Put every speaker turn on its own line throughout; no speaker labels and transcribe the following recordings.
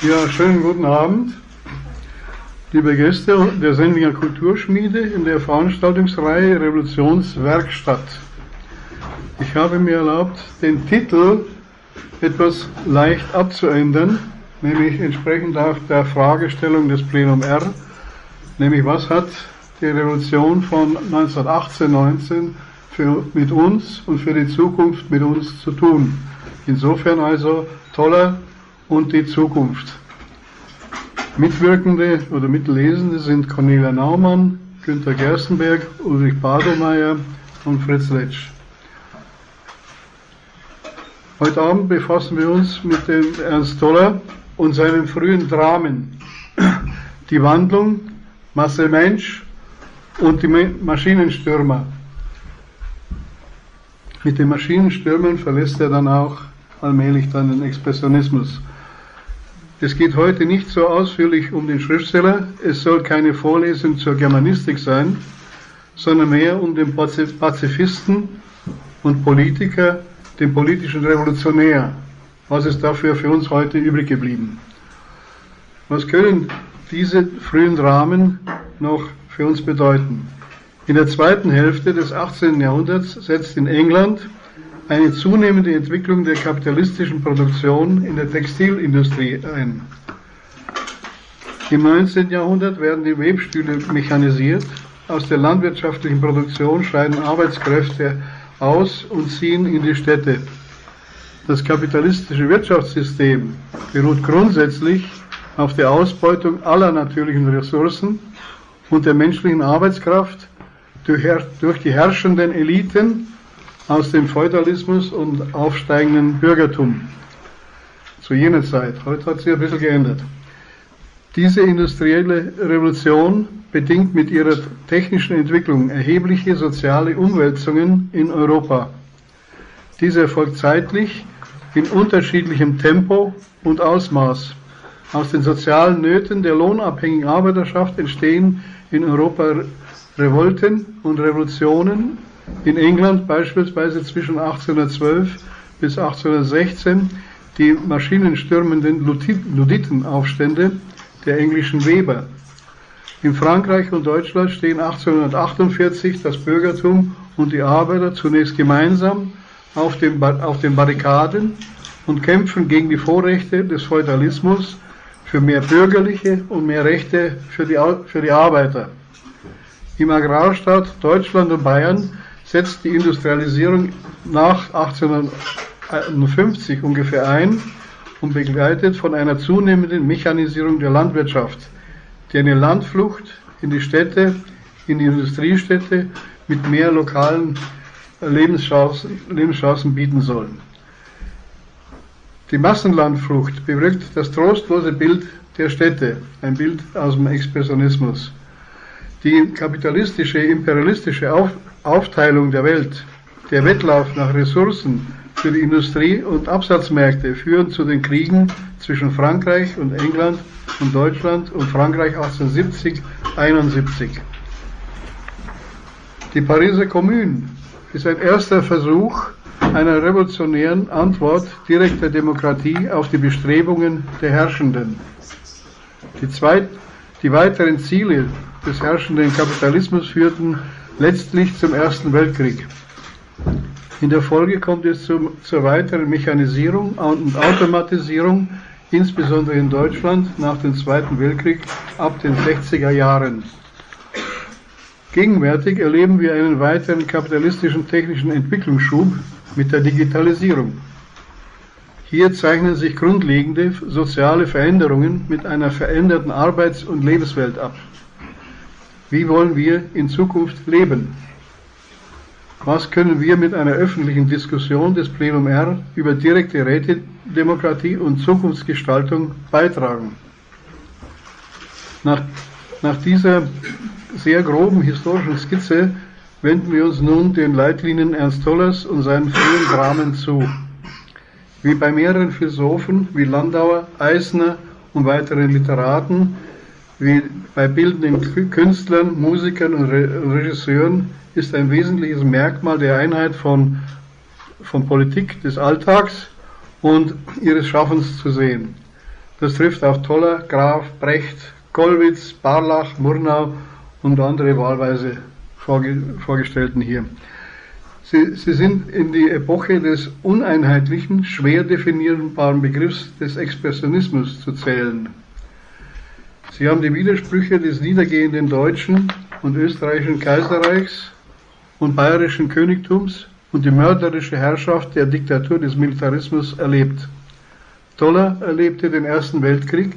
Ja, schönen guten Abend, liebe Gäste der Sendlinger Kulturschmiede in der Veranstaltungsreihe Revolutionswerkstatt. Ich habe mir erlaubt, den Titel etwas leicht abzuändern, nämlich entsprechend auch der Fragestellung des Plenum R, nämlich was hat die Revolution von 1918-19 mit uns und für die Zukunft mit uns zu tun. Insofern also toller und die Zukunft. Mitwirkende oder Mitlesende sind Cornelia Naumann, Günter Gerstenberg, Ulrich Badelmeier und Fritz Letsch. Heute Abend befassen wir uns mit dem Ernst Toller und seinen frühen Dramen. Die Wandlung, Marcel Mensch und die Maschinenstürmer. Mit den Maschinenstürmern verlässt er dann auch allmählich dann den Expressionismus. Es geht heute nicht so ausführlich um den Schriftsteller. Es soll keine Vorlesung zur Germanistik sein, sondern mehr um den Pazifisten und Politiker, den politischen Revolutionär. Was ist dafür für uns heute übrig geblieben? Was können diese frühen Dramen noch für uns bedeuten? In der zweiten Hälfte des 18. Jahrhunderts setzt in England eine zunehmende Entwicklung der kapitalistischen Produktion in der Textilindustrie ein. Im 19. Jahrhundert werden die Webstühle mechanisiert. Aus der landwirtschaftlichen Produktion scheiden Arbeitskräfte aus und ziehen in die Städte. Das kapitalistische Wirtschaftssystem beruht grundsätzlich auf der Ausbeutung aller natürlichen Ressourcen und der menschlichen Arbeitskraft durch, durch die herrschenden Eliten aus dem Feudalismus und aufsteigenden Bürgertum zu jener Zeit. Heute hat sich ein bisschen geändert. Diese industrielle Revolution bedingt mit ihrer technischen Entwicklung erhebliche soziale Umwälzungen in Europa. Diese erfolgt zeitlich in unterschiedlichem Tempo und Ausmaß. Aus den sozialen Nöten der lohnabhängigen Arbeiterschaft entstehen in Europa Revolten und Revolutionen in England beispielsweise zwischen 1812 bis 1816 die maschinenstürmenden Luditenaufstände der englischen Weber. In Frankreich und Deutschland stehen 1848 das Bürgertum und die Arbeiter zunächst gemeinsam auf den, auf den Barrikaden und kämpfen gegen die Vorrechte des Feudalismus für mehr bürgerliche und mehr Rechte für die, für die Arbeiter. Im Agrarstaat Deutschland und Bayern setzt die Industrialisierung nach 1850 ungefähr ein und begleitet von einer zunehmenden Mechanisierung der Landwirtschaft, die eine Landflucht in die Städte, in die Industriestädte mit mehr lokalen Lebenschancen, Lebenschancen bieten sollen. Die Massenlandflucht bewirkt das trostlose Bild der Städte, ein Bild aus dem Expressionismus. Die kapitalistische, imperialistische Auf Aufteilung der Welt, der Wettlauf nach Ressourcen für die Industrie und Absatzmärkte führen zu den Kriegen zwischen Frankreich und England und Deutschland und Frankreich 1870-71. Die Pariser Kommune ist ein erster Versuch einer revolutionären Antwort direkter Demokratie auf die Bestrebungen der Herrschenden. Die, zweit, die weiteren Ziele des herrschenden Kapitalismus führten letztlich zum Ersten Weltkrieg. In der Folge kommt es zum, zur weiteren Mechanisierung und Automatisierung, insbesondere in Deutschland nach dem Zweiten Weltkrieg ab den 60er Jahren. Gegenwärtig erleben wir einen weiteren kapitalistischen technischen Entwicklungsschub mit der Digitalisierung. Hier zeichnen sich grundlegende soziale Veränderungen mit einer veränderten Arbeits- und Lebenswelt ab. Wie wollen wir in Zukunft leben? Was können wir mit einer öffentlichen Diskussion des Plenum R über direkte Rätedemokratie und Zukunftsgestaltung beitragen? Nach, nach dieser sehr groben historischen Skizze wenden wir uns nun den Leitlinien Ernst Tollers und seinen frühen Dramen zu. Wie bei mehreren Philosophen wie Landauer, Eisner und weiteren Literaten wie bei bildenden Künstlern, Musikern und Regisseuren ist ein wesentliches Merkmal der Einheit von, von Politik des Alltags und ihres Schaffens zu sehen. Das trifft auf Toller, Graf, Brecht, Kollwitz, Barlach, Murnau und andere wahlweise Vorgestellten hier. Sie, sie sind in die Epoche des uneinheitlichen, schwer definierbaren Begriffs des Expressionismus zu zählen. Sie haben die Widersprüche des niedergehenden deutschen und österreichischen Kaiserreichs und bayerischen Königtums und die mörderische Herrschaft der Diktatur des Militarismus erlebt. Toller erlebte den Ersten Weltkrieg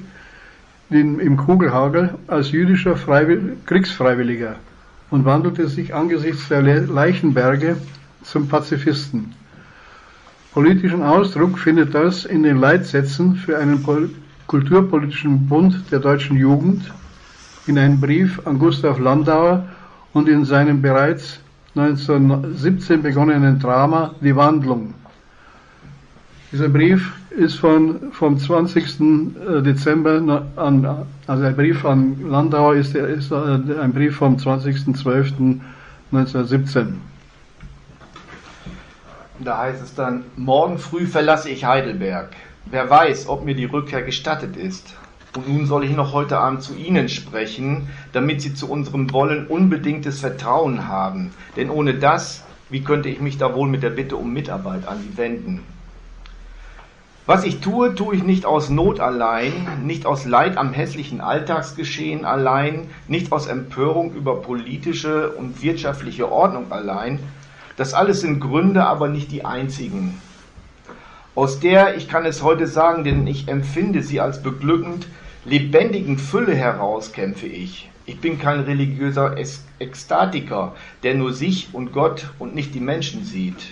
im Kugelhagel als jüdischer Freiwill Kriegsfreiwilliger und wandelte sich angesichts der Leichenberge zum Pazifisten. Politischen Ausdruck findet das in den Leitsätzen für einen kulturpolitischen Bund der deutschen Jugend, in einem Brief an Gustav Landauer und in seinem bereits 1917 begonnenen Drama Die Wandlung. Dieser Brief ist von, vom 20. Äh, Dezember an, also ein Brief an Landauer ist, ist äh, ein Brief vom 20.12.1917.
Da heißt es dann, morgen früh verlasse ich Heidelberg. Wer weiß, ob mir die Rückkehr gestattet ist. Und nun soll ich noch heute Abend zu Ihnen sprechen, damit Sie zu unserem Wollen unbedingtes Vertrauen haben. Denn ohne das, wie könnte ich mich da wohl mit der Bitte um Mitarbeit an Sie wenden? Was ich tue, tue ich nicht aus Not allein, nicht aus Leid am hässlichen Alltagsgeschehen allein, nicht aus Empörung über politische und wirtschaftliche Ordnung allein. Das alles sind Gründe, aber nicht die einzigen. Aus der, ich kann es heute sagen, denn ich empfinde sie als beglückend, lebendigen Fülle heraus kämpfe ich. Ich bin kein religiöser Ekstatiker, der nur sich und Gott und nicht die Menschen sieht.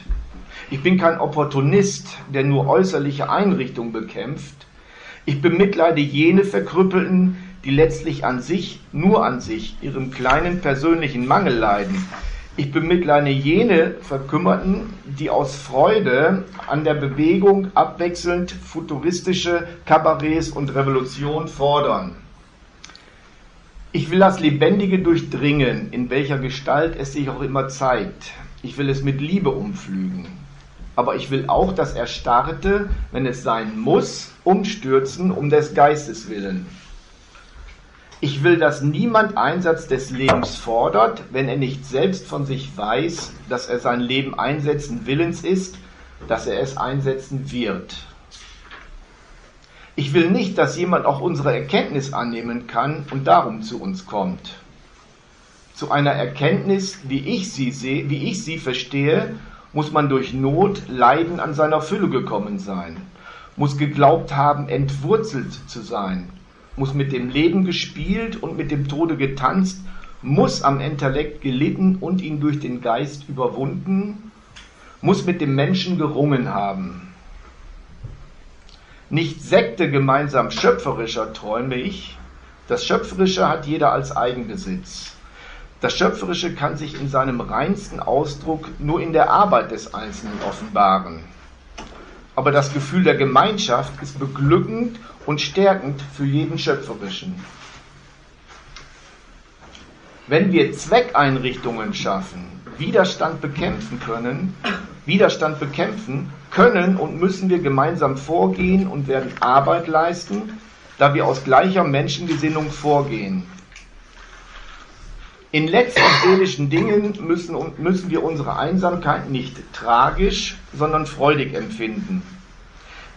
Ich bin kein Opportunist, der nur äußerliche Einrichtungen bekämpft. Ich bemitleide jene Verkrüppelten, die letztlich an sich, nur an sich, ihrem kleinen persönlichen Mangel leiden, ich bemitleide jene Verkümmerten, die aus Freude an der Bewegung abwechselnd futuristische Kabarets und Revolution fordern. Ich will das Lebendige durchdringen, in welcher Gestalt es sich auch immer zeigt. Ich will es mit Liebe umflügen. Aber ich will auch das Erstarrte, wenn es sein muss, umstürzen, um des Geistes willen. Ich will, dass niemand Einsatz des Lebens fordert, wenn er nicht selbst von sich weiß, dass er sein Leben einsetzen willens ist, dass er es einsetzen wird. Ich will nicht, dass jemand auch unsere Erkenntnis annehmen kann und darum zu uns kommt. Zu einer Erkenntnis, wie ich sie sehe, wie ich sie verstehe, muss man durch Not, Leiden an seiner Fülle gekommen sein, muss geglaubt haben, entwurzelt zu sein, muss mit dem Leben gespielt und mit dem Tode getanzt, muss am Intellekt gelitten und ihn durch den Geist überwunden, muss mit dem Menschen gerungen haben. Nicht Sekte gemeinsam schöpferischer träume ich, das Schöpferische hat jeder als Eigenbesitz. Das Schöpferische kann sich in seinem reinsten Ausdruck nur in der Arbeit des Einzelnen offenbaren aber das Gefühl der Gemeinschaft ist beglückend und stärkend für jeden Schöpferischen. Wenn wir Zweckeinrichtungen schaffen, Widerstand bekämpfen können, Widerstand bekämpfen können und müssen wir gemeinsam vorgehen und werden Arbeit leisten, da wir aus gleicher Menschengesinnung vorgehen. In letzten seelischen Dingen müssen, müssen wir unsere Einsamkeit nicht tragisch, sondern freudig empfinden.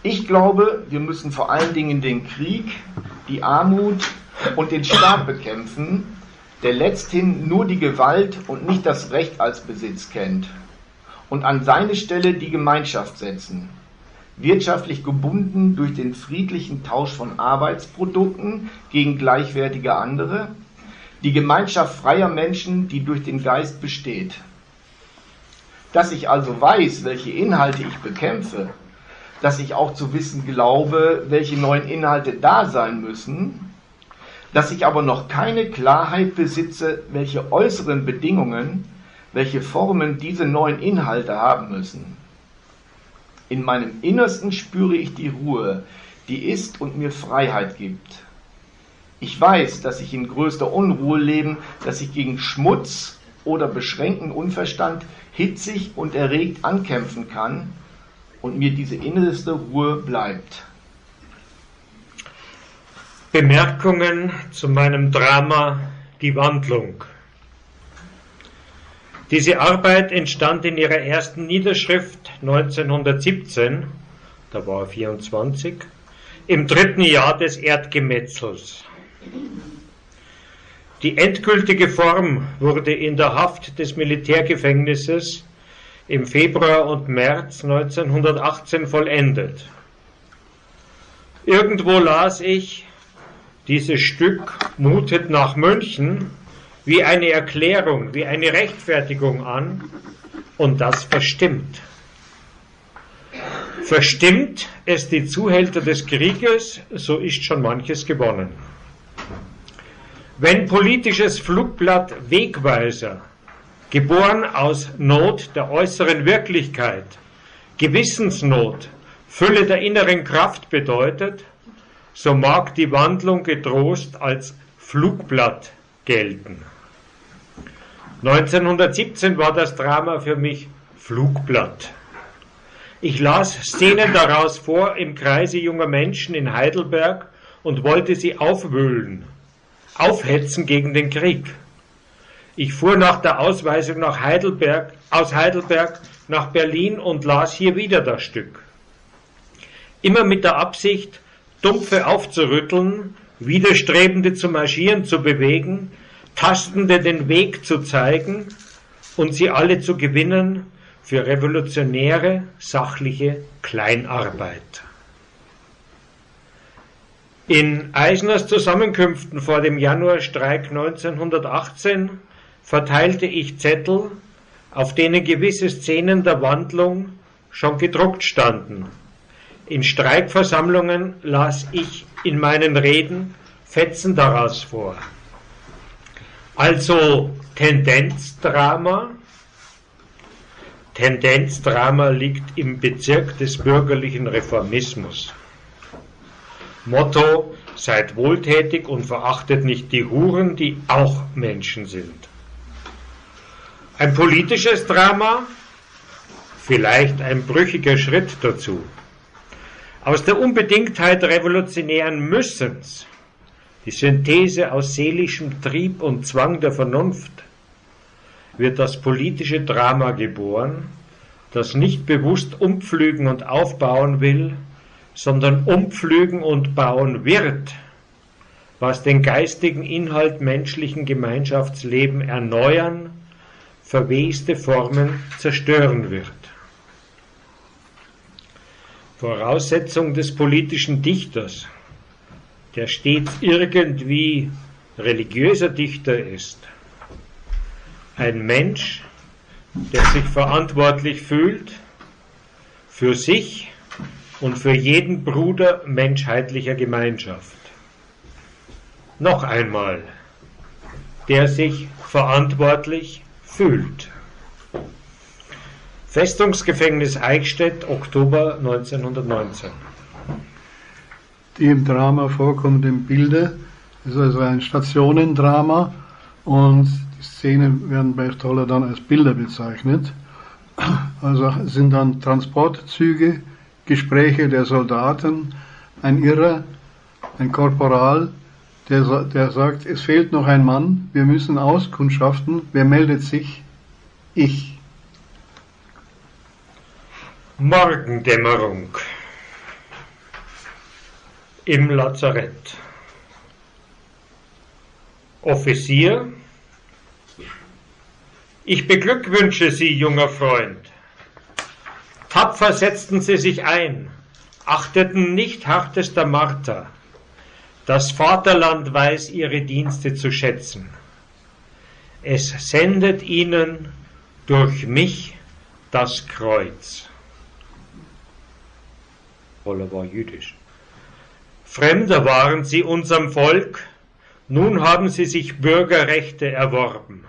Ich glaube, wir müssen vor allen Dingen den Krieg, die Armut und den Staat bekämpfen, der letzthin nur die Gewalt und nicht das Recht als Besitz kennt, und an seine Stelle die Gemeinschaft setzen, wirtschaftlich gebunden durch den friedlichen Tausch von Arbeitsprodukten gegen gleichwertige andere, die Gemeinschaft freier Menschen, die durch den Geist besteht. Dass ich also weiß, welche Inhalte ich bekämpfe, dass ich auch zu wissen glaube, welche neuen Inhalte da sein müssen, dass ich aber noch keine Klarheit besitze, welche äußeren Bedingungen, welche Formen diese neuen Inhalte haben müssen. In meinem Innersten spüre ich die Ruhe, die ist und mir Freiheit gibt. Ich weiß, dass ich in größter Unruhe lebe, dass ich gegen Schmutz oder beschränkten Unverstand hitzig und erregt ankämpfen kann und mir diese innerste Ruhe bleibt.
Bemerkungen zu meinem Drama Die Wandlung. Diese Arbeit entstand in ihrer ersten Niederschrift 1917, da war er 24, im dritten Jahr des Erdgemetzels. Die endgültige Form wurde in der Haft des Militärgefängnisses im Februar und März 1918 vollendet. Irgendwo las ich, dieses Stück mutet nach München wie eine Erklärung, wie eine Rechtfertigung an und das verstimmt. Verstimmt es die Zuhälter des Krieges, so ist schon manches gewonnen. Wenn politisches Flugblatt Wegweiser, geboren aus Not der äußeren Wirklichkeit, Gewissensnot, Fülle der inneren Kraft bedeutet, so mag die Wandlung getrost als Flugblatt gelten. 1917 war das Drama für mich Flugblatt. Ich las Szenen daraus vor im Kreise junger Menschen in Heidelberg und wollte sie aufwühlen, aufhetzen gegen den Krieg. Ich fuhr nach der Ausweisung nach Heidelberg, aus Heidelberg nach Berlin und las hier wieder das Stück. Immer mit der Absicht, Dumpfe aufzurütteln, Widerstrebende zu marschieren zu bewegen, Tastende den Weg zu zeigen und sie alle zu gewinnen für revolutionäre, sachliche Kleinarbeit. In Eisners Zusammenkünften vor dem Januarstreik 1918 verteilte ich Zettel, auf denen gewisse Szenen der Wandlung schon gedruckt standen. In Streikversammlungen las ich in meinen Reden Fetzen daraus vor. Also Tendenzdrama. Tendenzdrama liegt im Bezirk des bürgerlichen Reformismus. Motto, seid wohltätig und verachtet nicht die Huren, die auch Menschen sind. Ein politisches Drama, vielleicht ein brüchiger Schritt dazu. Aus der Unbedingtheit revolutionären Müssens die Synthese aus seelischem Trieb und Zwang der Vernunft, wird das politische Drama geboren, das nicht bewusst umpflügen und aufbauen will, sondern umpflügen und bauen wird, was den geistigen Inhalt menschlichen Gemeinschaftsleben erneuern, verweste Formen zerstören wird. Voraussetzung des politischen Dichters der stets irgendwie religiöser Dichter ist, ein Mensch, der sich verantwortlich fühlt für sich und für jeden Bruder menschheitlicher Gemeinschaft. Noch einmal, der sich verantwortlich fühlt. Festungsgefängnis Eichstätt, Oktober 1919
die im Drama vorkommenden Bilder. Es ist also ein Stationendrama und die Szenen werden bei Stoller dann als Bilder bezeichnet. Also sind dann Transportzüge, Gespräche der Soldaten, ein Irrer, ein Korporal, der, der sagt, es fehlt noch ein Mann, wir müssen auskundschaften, wer meldet sich? Ich.
Morgendämmerung im Lazarett. Offizier, ich beglückwünsche Sie, junger Freund. Tapfer setzten Sie sich ein, achteten nicht hartester Marter. Das Vaterland weiß Ihre Dienste zu schätzen. Es sendet Ihnen durch mich das Kreuz. Roller war jüdisch. Fremder waren sie unserem Volk, nun haben sie sich Bürgerrechte erworben.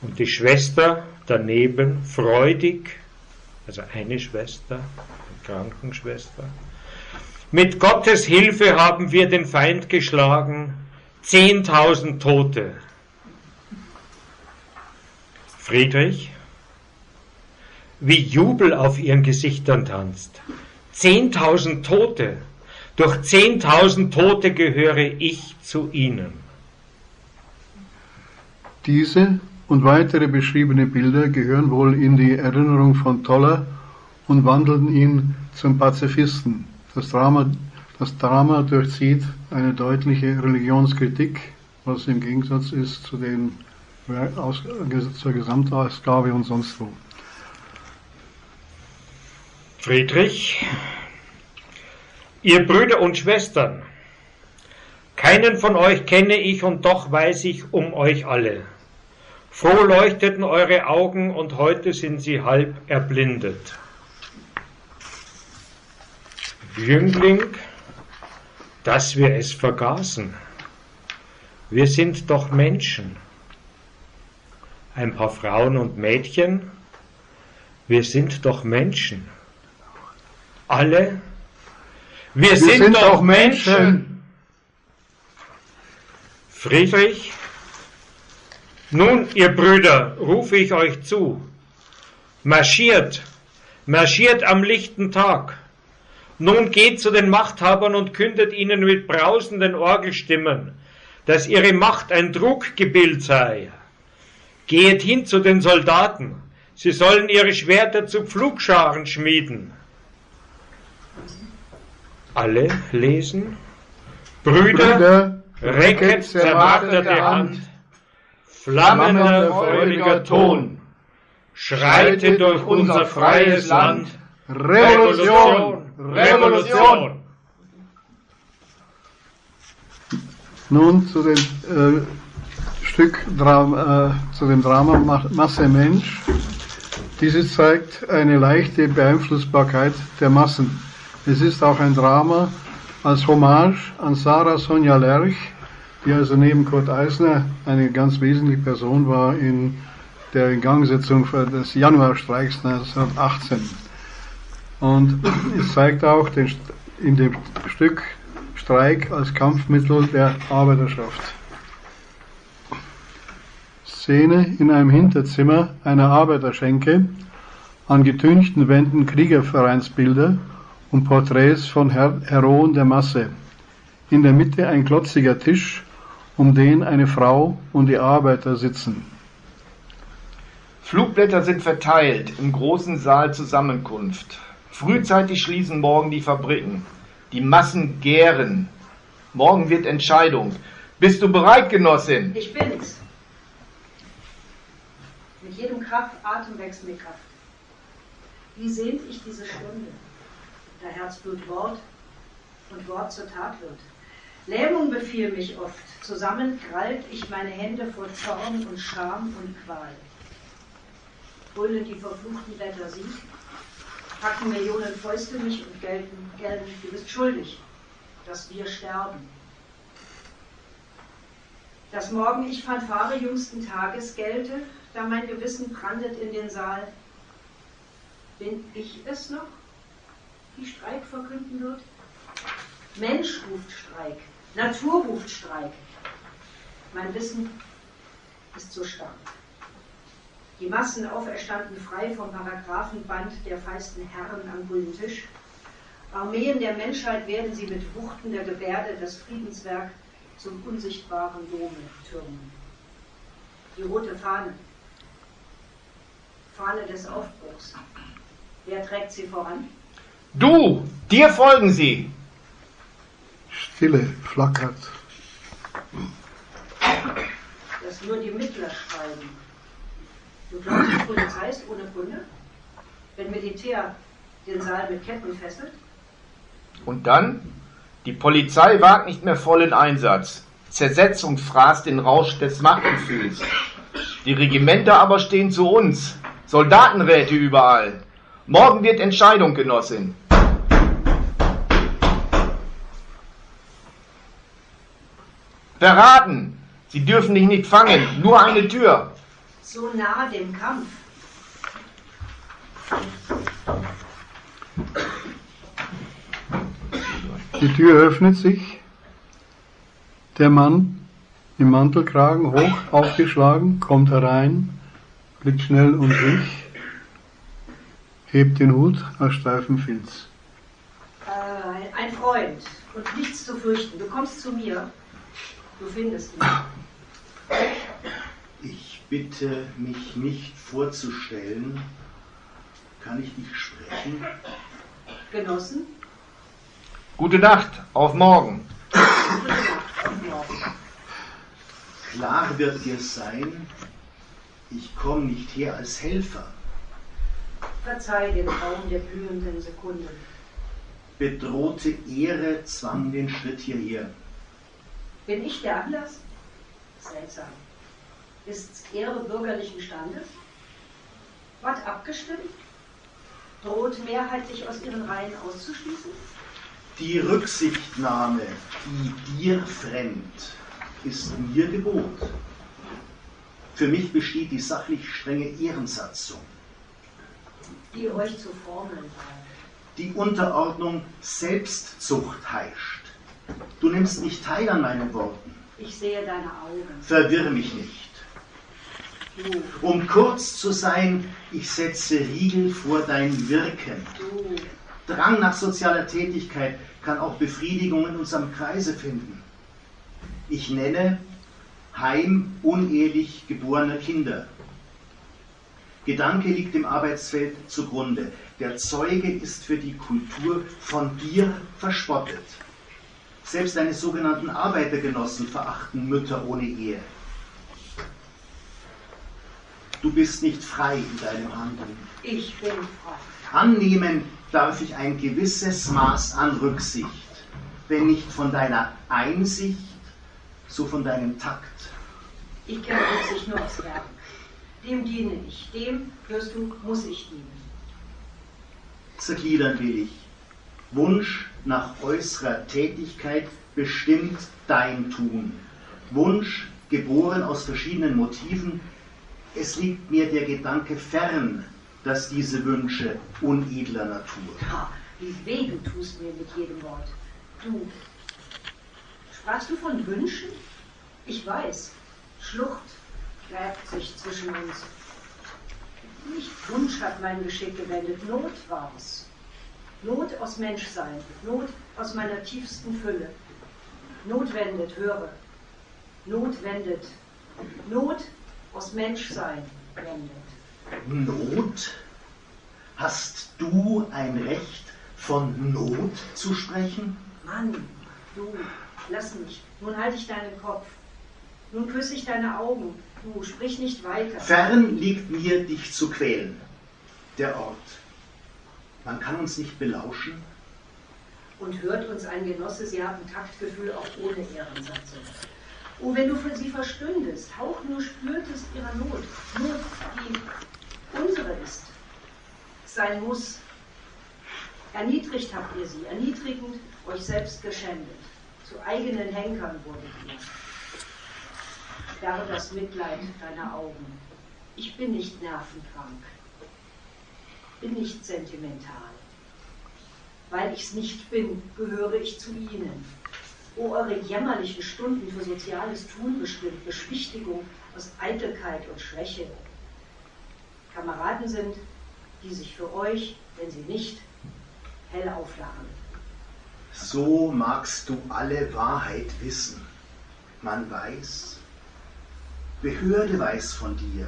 Und die Schwester daneben freudig, also eine Schwester, eine Krankenschwester, mit Gottes Hilfe haben wir den Feind geschlagen, zehntausend Tote. Friedrich, wie Jubel auf ihren Gesichtern tanzt. Zehntausend Tote. Durch zehntausend Tote gehöre ich zu ihnen.
Diese und weitere beschriebene Bilder gehören wohl in die Erinnerung von Toller und wandeln ihn zum Pazifisten. Das Drama, das Drama durchzieht eine deutliche Religionskritik, was im Gegensatz ist zu den, zur Gesamtausgabe und sonst wo.
Friedrich, ihr Brüder und Schwestern, keinen von euch kenne ich und doch weiß ich um euch alle. Froh leuchteten eure Augen und heute sind sie halb erblindet. Jüngling, dass wir es vergaßen. Wir sind doch Menschen. Ein paar Frauen und Mädchen, wir sind doch Menschen alle? Wir, wir sind, sind, doch Menschen. Menschen. Friedrich, nun, ihr Brüder, rufe ich euch zu. Marschiert, marschiert am lichten Tag. Nun geht zu den Machthabern und kündet ihnen mit brausenden Orgelstimmen, dass ihre Macht ein Truggebild sei. Geht hin zu den Soldaten, sie sollen ihre Schwerter zu Pflugscharen schmieden alle lesen? Brüder, Brüder recket zermarterte Hand, flammender, freudiger Ton, schreitet durch unser freies Land. Revolution! Revolution!
Nun zu dem äh, Stück Drama, äh, zu dem Drama Masse Mensch. Dieses zeigt eine leichte Beeinflussbarkeit der Massen. Es ist auch ein Drama als Hommage an Sarah Sonja Lerch, die also neben Kurt Eisner eine ganz wesentliche Person war in der Ingangsetzung des Januarstreiks 1918. Und es zeigt auch den, in dem Stück Streik als Kampfmittel der Arbeiterschaft. Szene in einem Hinterzimmer einer Arbeiterschenke, an getünchten Wänden Kriegervereinsbilder und Porträts von Her Heroen der Masse. In der Mitte ein klotziger Tisch, um den eine Frau und die Arbeiter sitzen.
Flugblätter sind verteilt im großen Saal Zusammenkunft. Frühzeitig schließen morgen die Fabriken. Die Massen gären. Morgen wird Entscheidung. Bist du bereit, Genossin?
Ich bin's. Mit jedem Kraft, Atem wächst mir Kraft. Wie sehnt ich diese Stunde? da Herzblut Wort und Wort zur Tat wird. Lähmung befiel mich oft, zusammen krallt ich meine Hände vor Zorn und Scham und Qual. Brüllen die verfluchten Blätter sie, packen Millionen Fäuste mich und gelten, gelten, du bist schuldig, dass wir sterben. Dass morgen ich Fanfare jüngsten Tages gelte, da mein Gewissen brandet in den Saal, bin ich es noch? die Streik verkünden wird? Mensch ruft Streik, Natur ruft Streik. Mein Wissen ist so stark. Die Massen auferstanden frei vom Paragraphenband der feisten Herren am grünen Tisch. Armeen der Menschheit werden sie mit Wuchten der Gebärde das Friedenswerk zum unsichtbaren Dome türmen. Die rote Fahne, Fahne des Aufbruchs. Wer trägt sie voran?
Du, dir folgen sie.
Stille flackert.
Dass nur die Mittler schreiben. Du glaubst, die Polizei ist ohne Kunde? Wenn Militär den Saal mit Ketten fesselt?
Und dann? Die Polizei wagt nicht mehr vollen Einsatz. Zersetzung fraßt den Rausch des Machtgefühls. Die Regimenter aber stehen zu uns. Soldatenräte überall. Morgen wird Entscheidung, Genossin. Verraten! Sie dürfen dich nicht fangen, nur eine Tür.
So nah dem Kampf.
Die Tür öffnet sich. Der Mann im Mantelkragen hoch aufgeschlagen kommt herein, blickt schnell um sich, hebt den Hut aus steifem Filz.
Äh, ein Freund, und nichts zu fürchten. Du kommst zu mir, du findest mich.
Ich bitte, mich nicht vorzustellen. Kann ich dich sprechen?
Genossen,
Gute Nacht, auf morgen.
gute Nacht, auf morgen.
Klar wird dir sein, ich komme nicht her als Helfer.
Verzeih den Raum der blühenden Sekunden.
Bedrohte Ehre zwang den Schritt hierher.
Bin ich der Anlass? Seltsam. Ist's Ehre bürgerlichen Standes? Ward abgestimmt? Droht mehrheitlich aus ihren Reihen auszuschließen?
Die Rücksichtnahme, die dir fremd, ist mir Gebot. Für mich besteht die sachlich strenge Ehrensatzung.
die euch zu formeln.
Die Unterordnung Selbstzucht heischt. Du nimmst nicht teil an meinen Worten.
Ich sehe deine Augen.
Verwirr mich nicht. Um kurz zu sein, ich setze Riegel vor dein Wirken. Drang nach sozialer Tätigkeit kann auch Befriedigung in unserem Kreise finden. Ich nenne Heim unehelich geborener Kinder. Gedanke liegt dem Arbeitsfeld zugrunde. Der Zeuge ist für die Kultur von dir verspottet. Selbst deine sogenannten Arbeitergenossen verachten Mütter ohne Ehe. Du bist nicht frei in deinem Handeln.
ich bin frei.
Annehmen darf ich ein gewisses Maß an Rücksicht, wenn nicht von deiner Einsicht, so von deinem Takt.
Ich kenne Rücksicht nur aufs Werk. Dem diene ich, dem, hörst du, muss ich dienen.
Zergliedern will ich. Wunsch nach äußerer Tätigkeit bestimmt dein Tun. Wunsch, geboren aus verschiedenen Motiven, es liegt mir der Gedanke fern, dass diese Wünsche unedler Natur.
Ha, wie weh du tust mir mit jedem Wort. Du, sprachst du von Wünschen? Ich weiß, Schlucht gräbt sich zwischen uns. Nicht Wunsch hat mein Geschick gewendet, Not war's. Not aus Menschsein, Not aus meiner tiefsten Fülle. Not wendet, höre. Not wendet. Not aus Menschsein wendet.
Not? Hast du ein Recht, von Not zu sprechen?
Mann, du, lass mich. Nun halte ich deinen Kopf. Nun küsse ich deine Augen. Du, sprich nicht weiter.
Fern liegt mir, dich zu quälen. Der Ort. Man kann uns nicht belauschen.
Und hört uns ein Genosse, sie haben Taktgefühl auch ohne Ehrensatzung. Oh, wenn du für sie verstündest, hauch nur ihrer Not, Not, die unsere ist, sein muss. Erniedrigt habt ihr sie, erniedrigend euch selbst geschändet. Zu eigenen Henkern wurdet ihr. Sperre das Mitleid deiner Augen. Ich bin nicht nervenkrank, bin nicht sentimental. Weil ich's nicht bin, gehöre ich zu ihnen. O eure jämmerlichen Stunden für soziales Tun bestimmt, Beschwichtigung aus Eitelkeit und Schwäche. Kameraden sind, die sich für euch, wenn sie nicht, hell auflachen.
So magst du alle Wahrheit wissen. Man weiß, Behörde weiß von dir.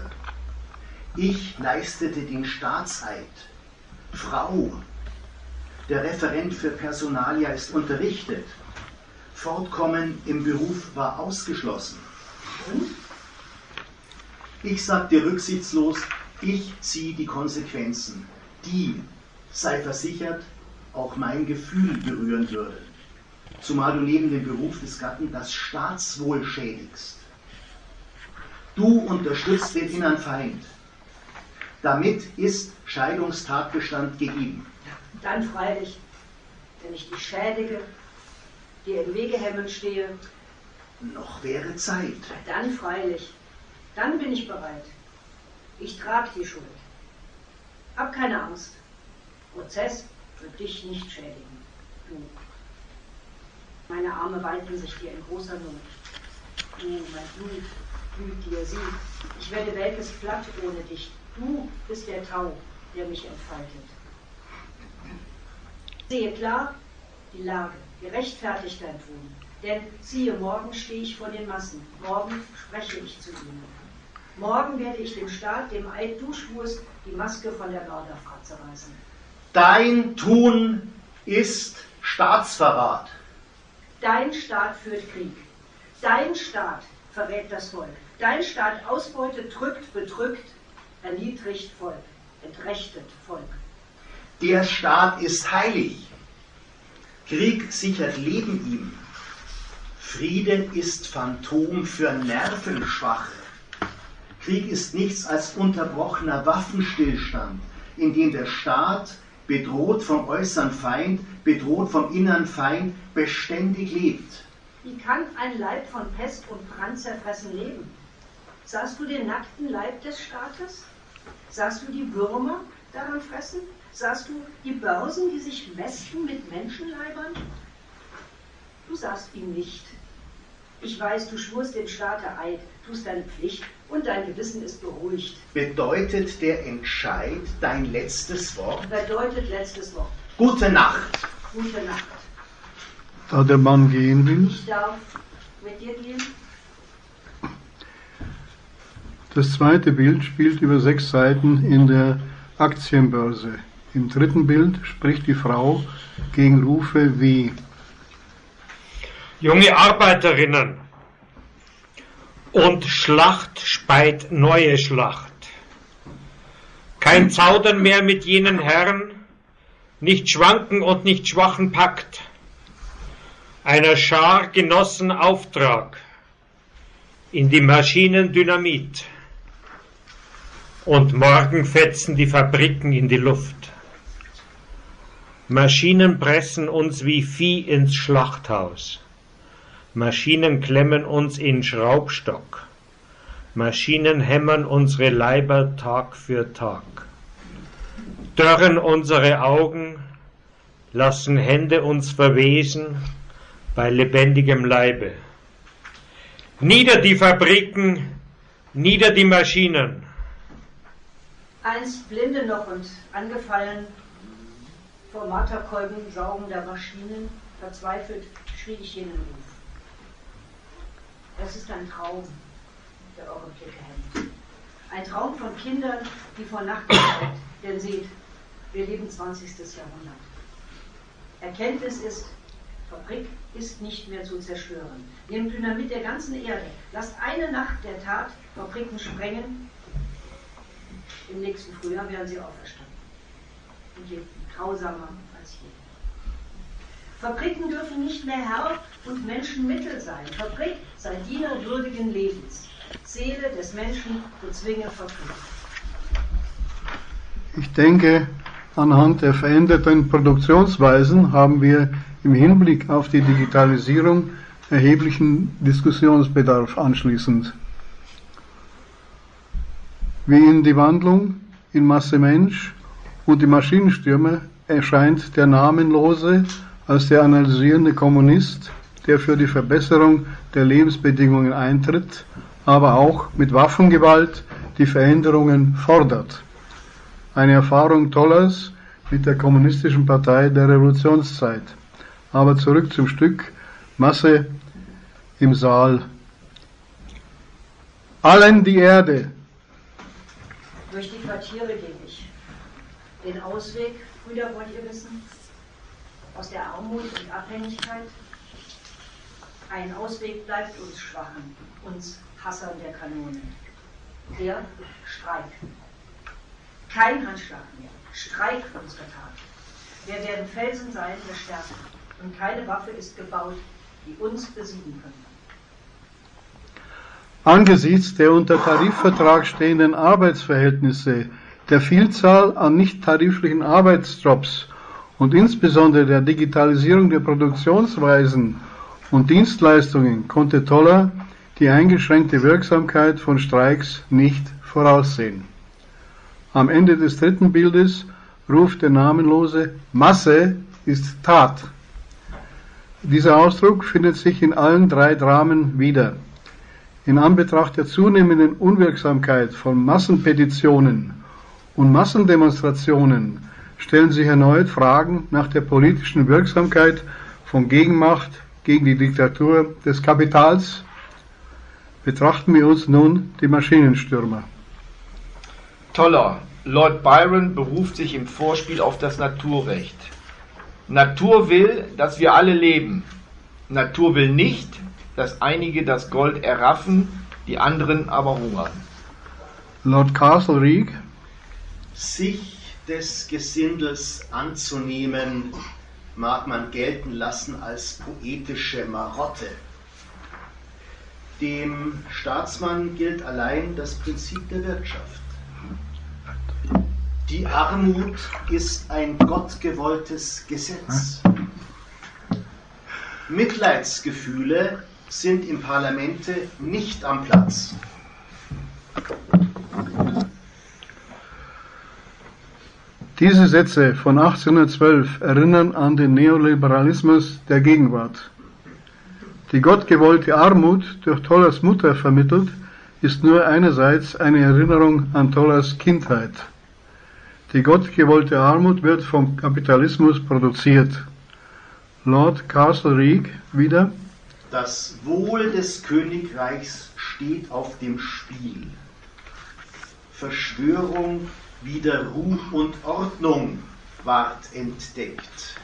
Ich leistete den Staatseid. Frau, der Referent für Personalia ist unterrichtet. Fortkommen im Beruf war ausgeschlossen.
Und?
Ich sag dir rücksichtslos, ich ziehe die Konsequenzen, die, sei versichert, auch mein Gefühl berühren würden. Zumal du neben dem Beruf des Gatten das Staatswohl schädigst. Du unterstützt den inneren Feind. Damit ist Scheidungstatbestand gegeben.
Dann freilich, wenn ich die schädige, dir im Wege hemmend stehe,
Noch wäre Zeit.
dann freilich, dann bin ich bereit. Ich trage die Schuld. Hab keine Angst. Prozess wird dich nicht schädigen. Du. Meine Arme weiten sich dir in großer Not. Du, mein Blut, blüht dir, sieh. Ich werde welkes Blatt ohne dich. Du bist der Tau, der mich entfaltet. Sehe klar die Lage. gerechtfertigt dein Tun. Denn siehe, morgen stehe ich vor den Massen, morgen spreche ich zu ihnen. Morgen werde ich dem Staat, dem Eid du schwurst, die Maske von der Mörderfratze reißen.
Dein Tun ist Staatsverrat.
Dein Staat führt Krieg. Dein Staat verrät das Volk. Dein Staat ausbeutet, drückt, bedrückt, erniedrigt Volk, entrechtet Volk.
Der Staat ist heilig. Krieg sichert Leben ihm. Frieden ist Phantom für Nervenschwache. Krieg ist nichts als unterbrochener Waffenstillstand, in dem der Staat, bedroht vom äußeren Feind, bedroht vom inneren Feind, beständig lebt.
Wie kann ein Leib von Pest und Brand zerfressen leben? Sahst du den nackten Leib des Staates? Sahst du die Würmer daran fressen? Sahst du die Börsen, die sich mästen mit Menschenleibern? Du sahst ihn nicht. Ich weiß, du schwurst dem Staate Eid, tust deine Pflicht und dein Gewissen ist beruhigt.
Bedeutet der Entscheid dein letztes Wort?
Bedeutet letztes Wort.
Gute Nacht.
Gute Nacht.
Da der Mann gehen will.
Ich darf mit dir gehen.
Das zweite Bild spielt über sechs Seiten in der Aktienbörse. Im dritten Bild spricht die Frau gegen Rufe wie
Junge Arbeiterinnen und Schlacht speit neue Schlacht. Kein Zaudern mehr mit jenen Herren, nicht schwanken und nicht schwachen Pakt. Einer Schar Genossen Auftrag in die Maschinen Dynamit. Und morgen fetzen die Fabriken in die Luft. Maschinen pressen uns wie Vieh ins Schlachthaus. Maschinen klemmen uns in Schraubstock. Maschinen hämmern unsere Leiber Tag für Tag. Dörren unsere Augen, lassen Hände uns verwesen bei lebendigem Leibe. Nieder die Fabriken, nieder die Maschinen.
Einst blinde noch und angefallen vor Marterkolben saugender Maschinen, verzweifelt schrie ich jenen Ruf. Es ist ein Traum, der eure Blicke hemmt. Ein Traum von Kindern, die vor Nacht bleibt. Denn seht, wir leben 20. Jahrhundert. Erkenntnis ist, Fabrik ist nicht mehr zu zerstören. Nehmt Dynamit der ganzen Erde. Lasst eine Nacht der Tat Fabriken sprengen. Im nächsten Frühjahr werden sie auferstanden. Und lebten grausamer als je. Fabriken dürfen nicht mehr Herr und Menschen Mittel sein. Fabrik sei Diener würdigen Lebens. Seele des Menschen bezwinge Fabrik.
Ich denke, anhand der veränderten Produktionsweisen haben wir im Hinblick auf die Digitalisierung erheblichen Diskussionsbedarf anschließend. Wie in die Wandlung in Masse Mensch und die Maschinenstürme erscheint der Namenlose als der analysierende Kommunist, der für die Verbesserung der Lebensbedingungen eintritt, aber auch mit Waffengewalt die Veränderungen fordert. Eine Erfahrung Tollers mit der Kommunistischen Partei der Revolutionszeit. Aber zurück zum Stück Masse im Saal. Allen die Erde.
Durch die Quartiere ging ich. Den Ausweg, Brüder, wollt ihr wissen? Aus der Armut und Abhängigkeit? Ein Ausweg bleibt uns Schwachen, uns Hassern der Kanone. Der Streik. Kein Handschlag mehr. Streik unsere Tat. Wir werden Felsen sein der Stärke. Und keine Waffe ist gebaut, die uns besiegen könnte.
Angesichts der unter Tarifvertrag stehenden Arbeitsverhältnisse, der Vielzahl an nicht tariflichen Arbeitsjobs und insbesondere der Digitalisierung der Produktionsweisen und Dienstleistungen konnte Toller die eingeschränkte Wirksamkeit von Streiks nicht voraussehen. Am Ende des dritten Bildes ruft der namenlose Masse ist Tat. Dieser Ausdruck findet sich in allen drei Dramen wieder. In Anbetracht der zunehmenden Unwirksamkeit von Massenpetitionen und Massendemonstrationen stellen sich erneut Fragen nach der politischen Wirksamkeit von Gegenmacht gegen die Diktatur des Kapitals, betrachten wir uns nun die Maschinenstürmer.
Toller. Lord Byron beruft sich im Vorspiel auf das Naturrecht. Natur will, dass wir alle leben. Natur will nicht, dass einige das Gold erraffen, die anderen aber hungern.
Lord Castlereagh,
Sich des Gesindels anzunehmen, mag man gelten lassen als poetische Marotte. Dem Staatsmann gilt allein das Prinzip der Wirtschaft. Die Armut ist ein gottgewolltes Gesetz. Mitleidsgefühle sind im Parlamente nicht am Platz.
Diese Sätze von 1812 erinnern an den Neoliberalismus der Gegenwart. Die gottgewollte Armut durch Tollers Mutter vermittelt, ist nur einerseits eine Erinnerung an Tollers Kindheit. Die gottgewollte Armut wird vom Kapitalismus produziert. Lord Castlereagh wieder.
Das Wohl des Königreichs steht auf dem Spiel. Verschwörung wider Ruhm und Ordnung ward entdeckt.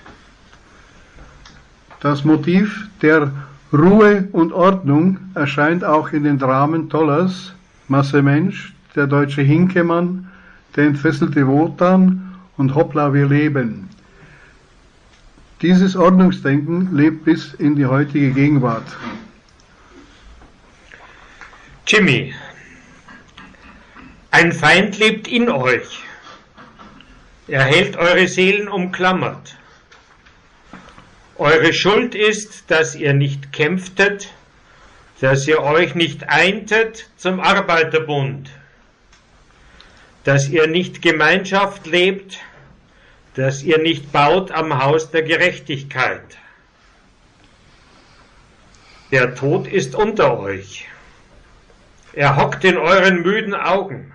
Das Motiv der Ruhe und Ordnung erscheint auch in den Dramen Tollers, Masse Mensch, der deutsche Hinkemann, der entfesselte Wotan und Hoppla, wir leben. Dieses Ordnungsdenken lebt bis in die heutige Gegenwart.
Jimmy, ein Feind lebt in euch. Er hält eure Seelen umklammert. Eure Schuld ist, dass ihr nicht kämpftet, dass ihr euch nicht eintet zum Arbeiterbund, dass ihr nicht Gemeinschaft lebt, dass ihr nicht baut am Haus der Gerechtigkeit. Der Tod ist unter euch. Er hockt in euren müden Augen.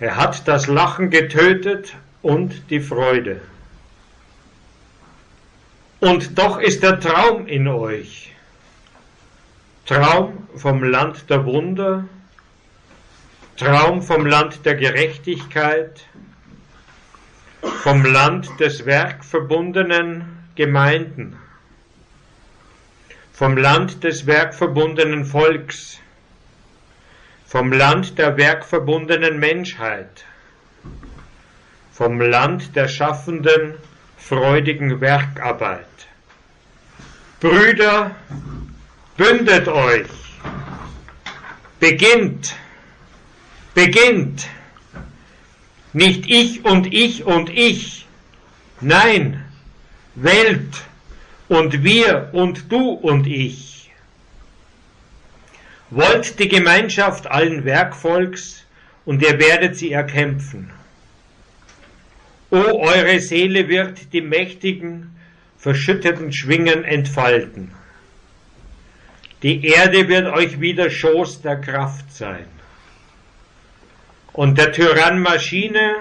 Er hat das Lachen getötet und die Freude. Und doch ist der Traum in euch. Traum vom Land der Wunder, Traum vom Land der Gerechtigkeit, vom Land des werkverbundenen Gemeinden, vom Land des werkverbundenen Volks, vom Land der werkverbundenen Menschheit, vom Land der schaffenden, freudigen Werkarbeit. Brüder, bündet euch, beginnt, beginnt, nicht ich und ich und ich, nein, Welt und wir und du und ich. Wollt die Gemeinschaft allen Werkvolks und ihr werdet sie erkämpfen. O eure Seele wird die mächtigen, verschütteten Schwingen entfalten. Die Erde wird euch wieder Schoß der Kraft sein. Und der Tyrann Maschine,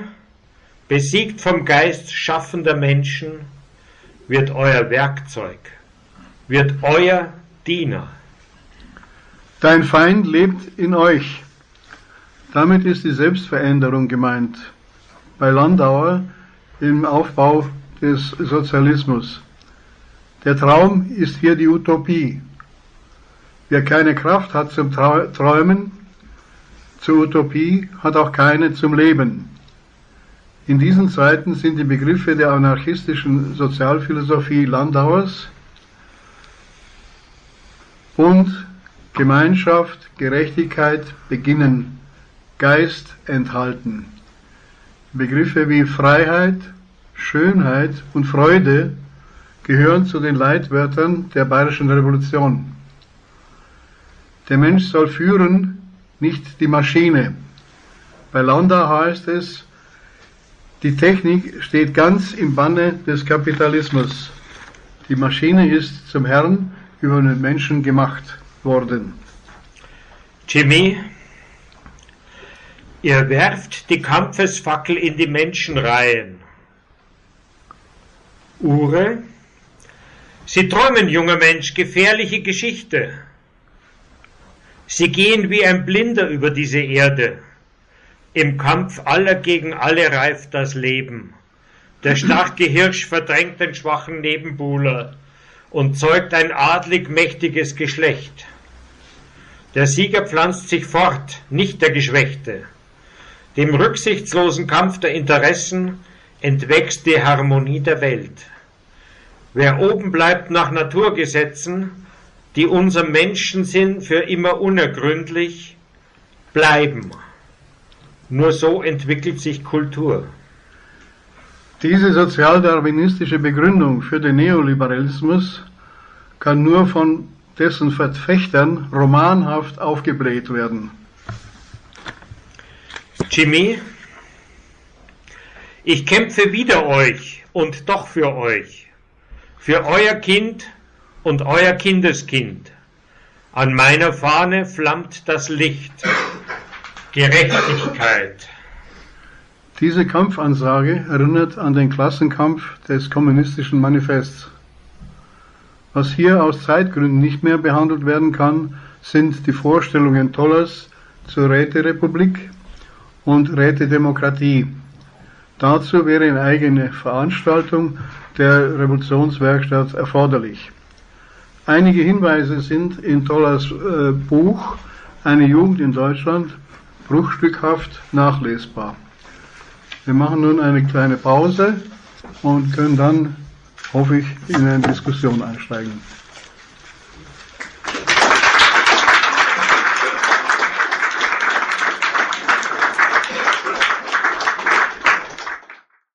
besiegt vom Geist schaffender Menschen, wird euer Werkzeug, wird euer Diener.
Dein Feind lebt in euch. Damit ist die Selbstveränderung gemeint. Bei Landauer im Aufbau des Sozialismus. Der Traum ist hier die Utopie. Wer keine Kraft hat zum Träumen, zur Utopie, hat auch keine zum Leben. In diesen Zeiten sind die Begriffe der anarchistischen Sozialphilosophie Landauers und Gemeinschaft, Gerechtigkeit, Beginnen, Geist enthalten. Begriffe wie Freiheit, Schönheit und Freude gehören zu den Leitwörtern der Bayerischen Revolution. Der Mensch soll führen, nicht die Maschine. Bei Landau heißt es, die Technik steht ganz im Banne des Kapitalismus. Die Maschine ist zum Herrn über den Menschen gemacht worden.
Jimmy, ihr werft die Kampfesfackel in die Menschenreihen. Ure, Sie träumen, junger Mensch, gefährliche Geschichte. Sie gehen wie ein Blinder über diese Erde. Im Kampf aller gegen alle reift das Leben. Der starke Hirsch verdrängt den schwachen Nebenbuhler und zeugt ein adlig mächtiges Geschlecht. Der Sieger pflanzt sich fort, nicht der Geschwächte. Dem rücksichtslosen Kampf der Interessen entwächst die Harmonie der Welt. Wer oben bleibt nach Naturgesetzen, die unserem Menschensinn für immer unergründlich bleiben. Nur so entwickelt sich Kultur.
Diese sozialdarwinistische Begründung für den Neoliberalismus kann nur von dessen Verfechtern romanhaft aufgebläht werden.
Jimmy, ich kämpfe wider euch und doch für euch, für euer Kind und euer Kindeskind. An meiner Fahne flammt das Licht. Gerechtigkeit.
Diese Kampfansage erinnert an den Klassenkampf des kommunistischen Manifests. Was hier aus Zeitgründen nicht mehr behandelt werden kann, sind die Vorstellungen Tollers zur Räterepublik und Rätedemokratie. Dazu wäre eine eigene Veranstaltung der Revolutionswerkstatt erforderlich. Einige Hinweise sind in Tollers äh, Buch Eine Jugend in Deutschland bruchstückhaft nachlesbar. Wir machen nun eine kleine Pause und können dann, hoffe ich, in eine Diskussion einsteigen.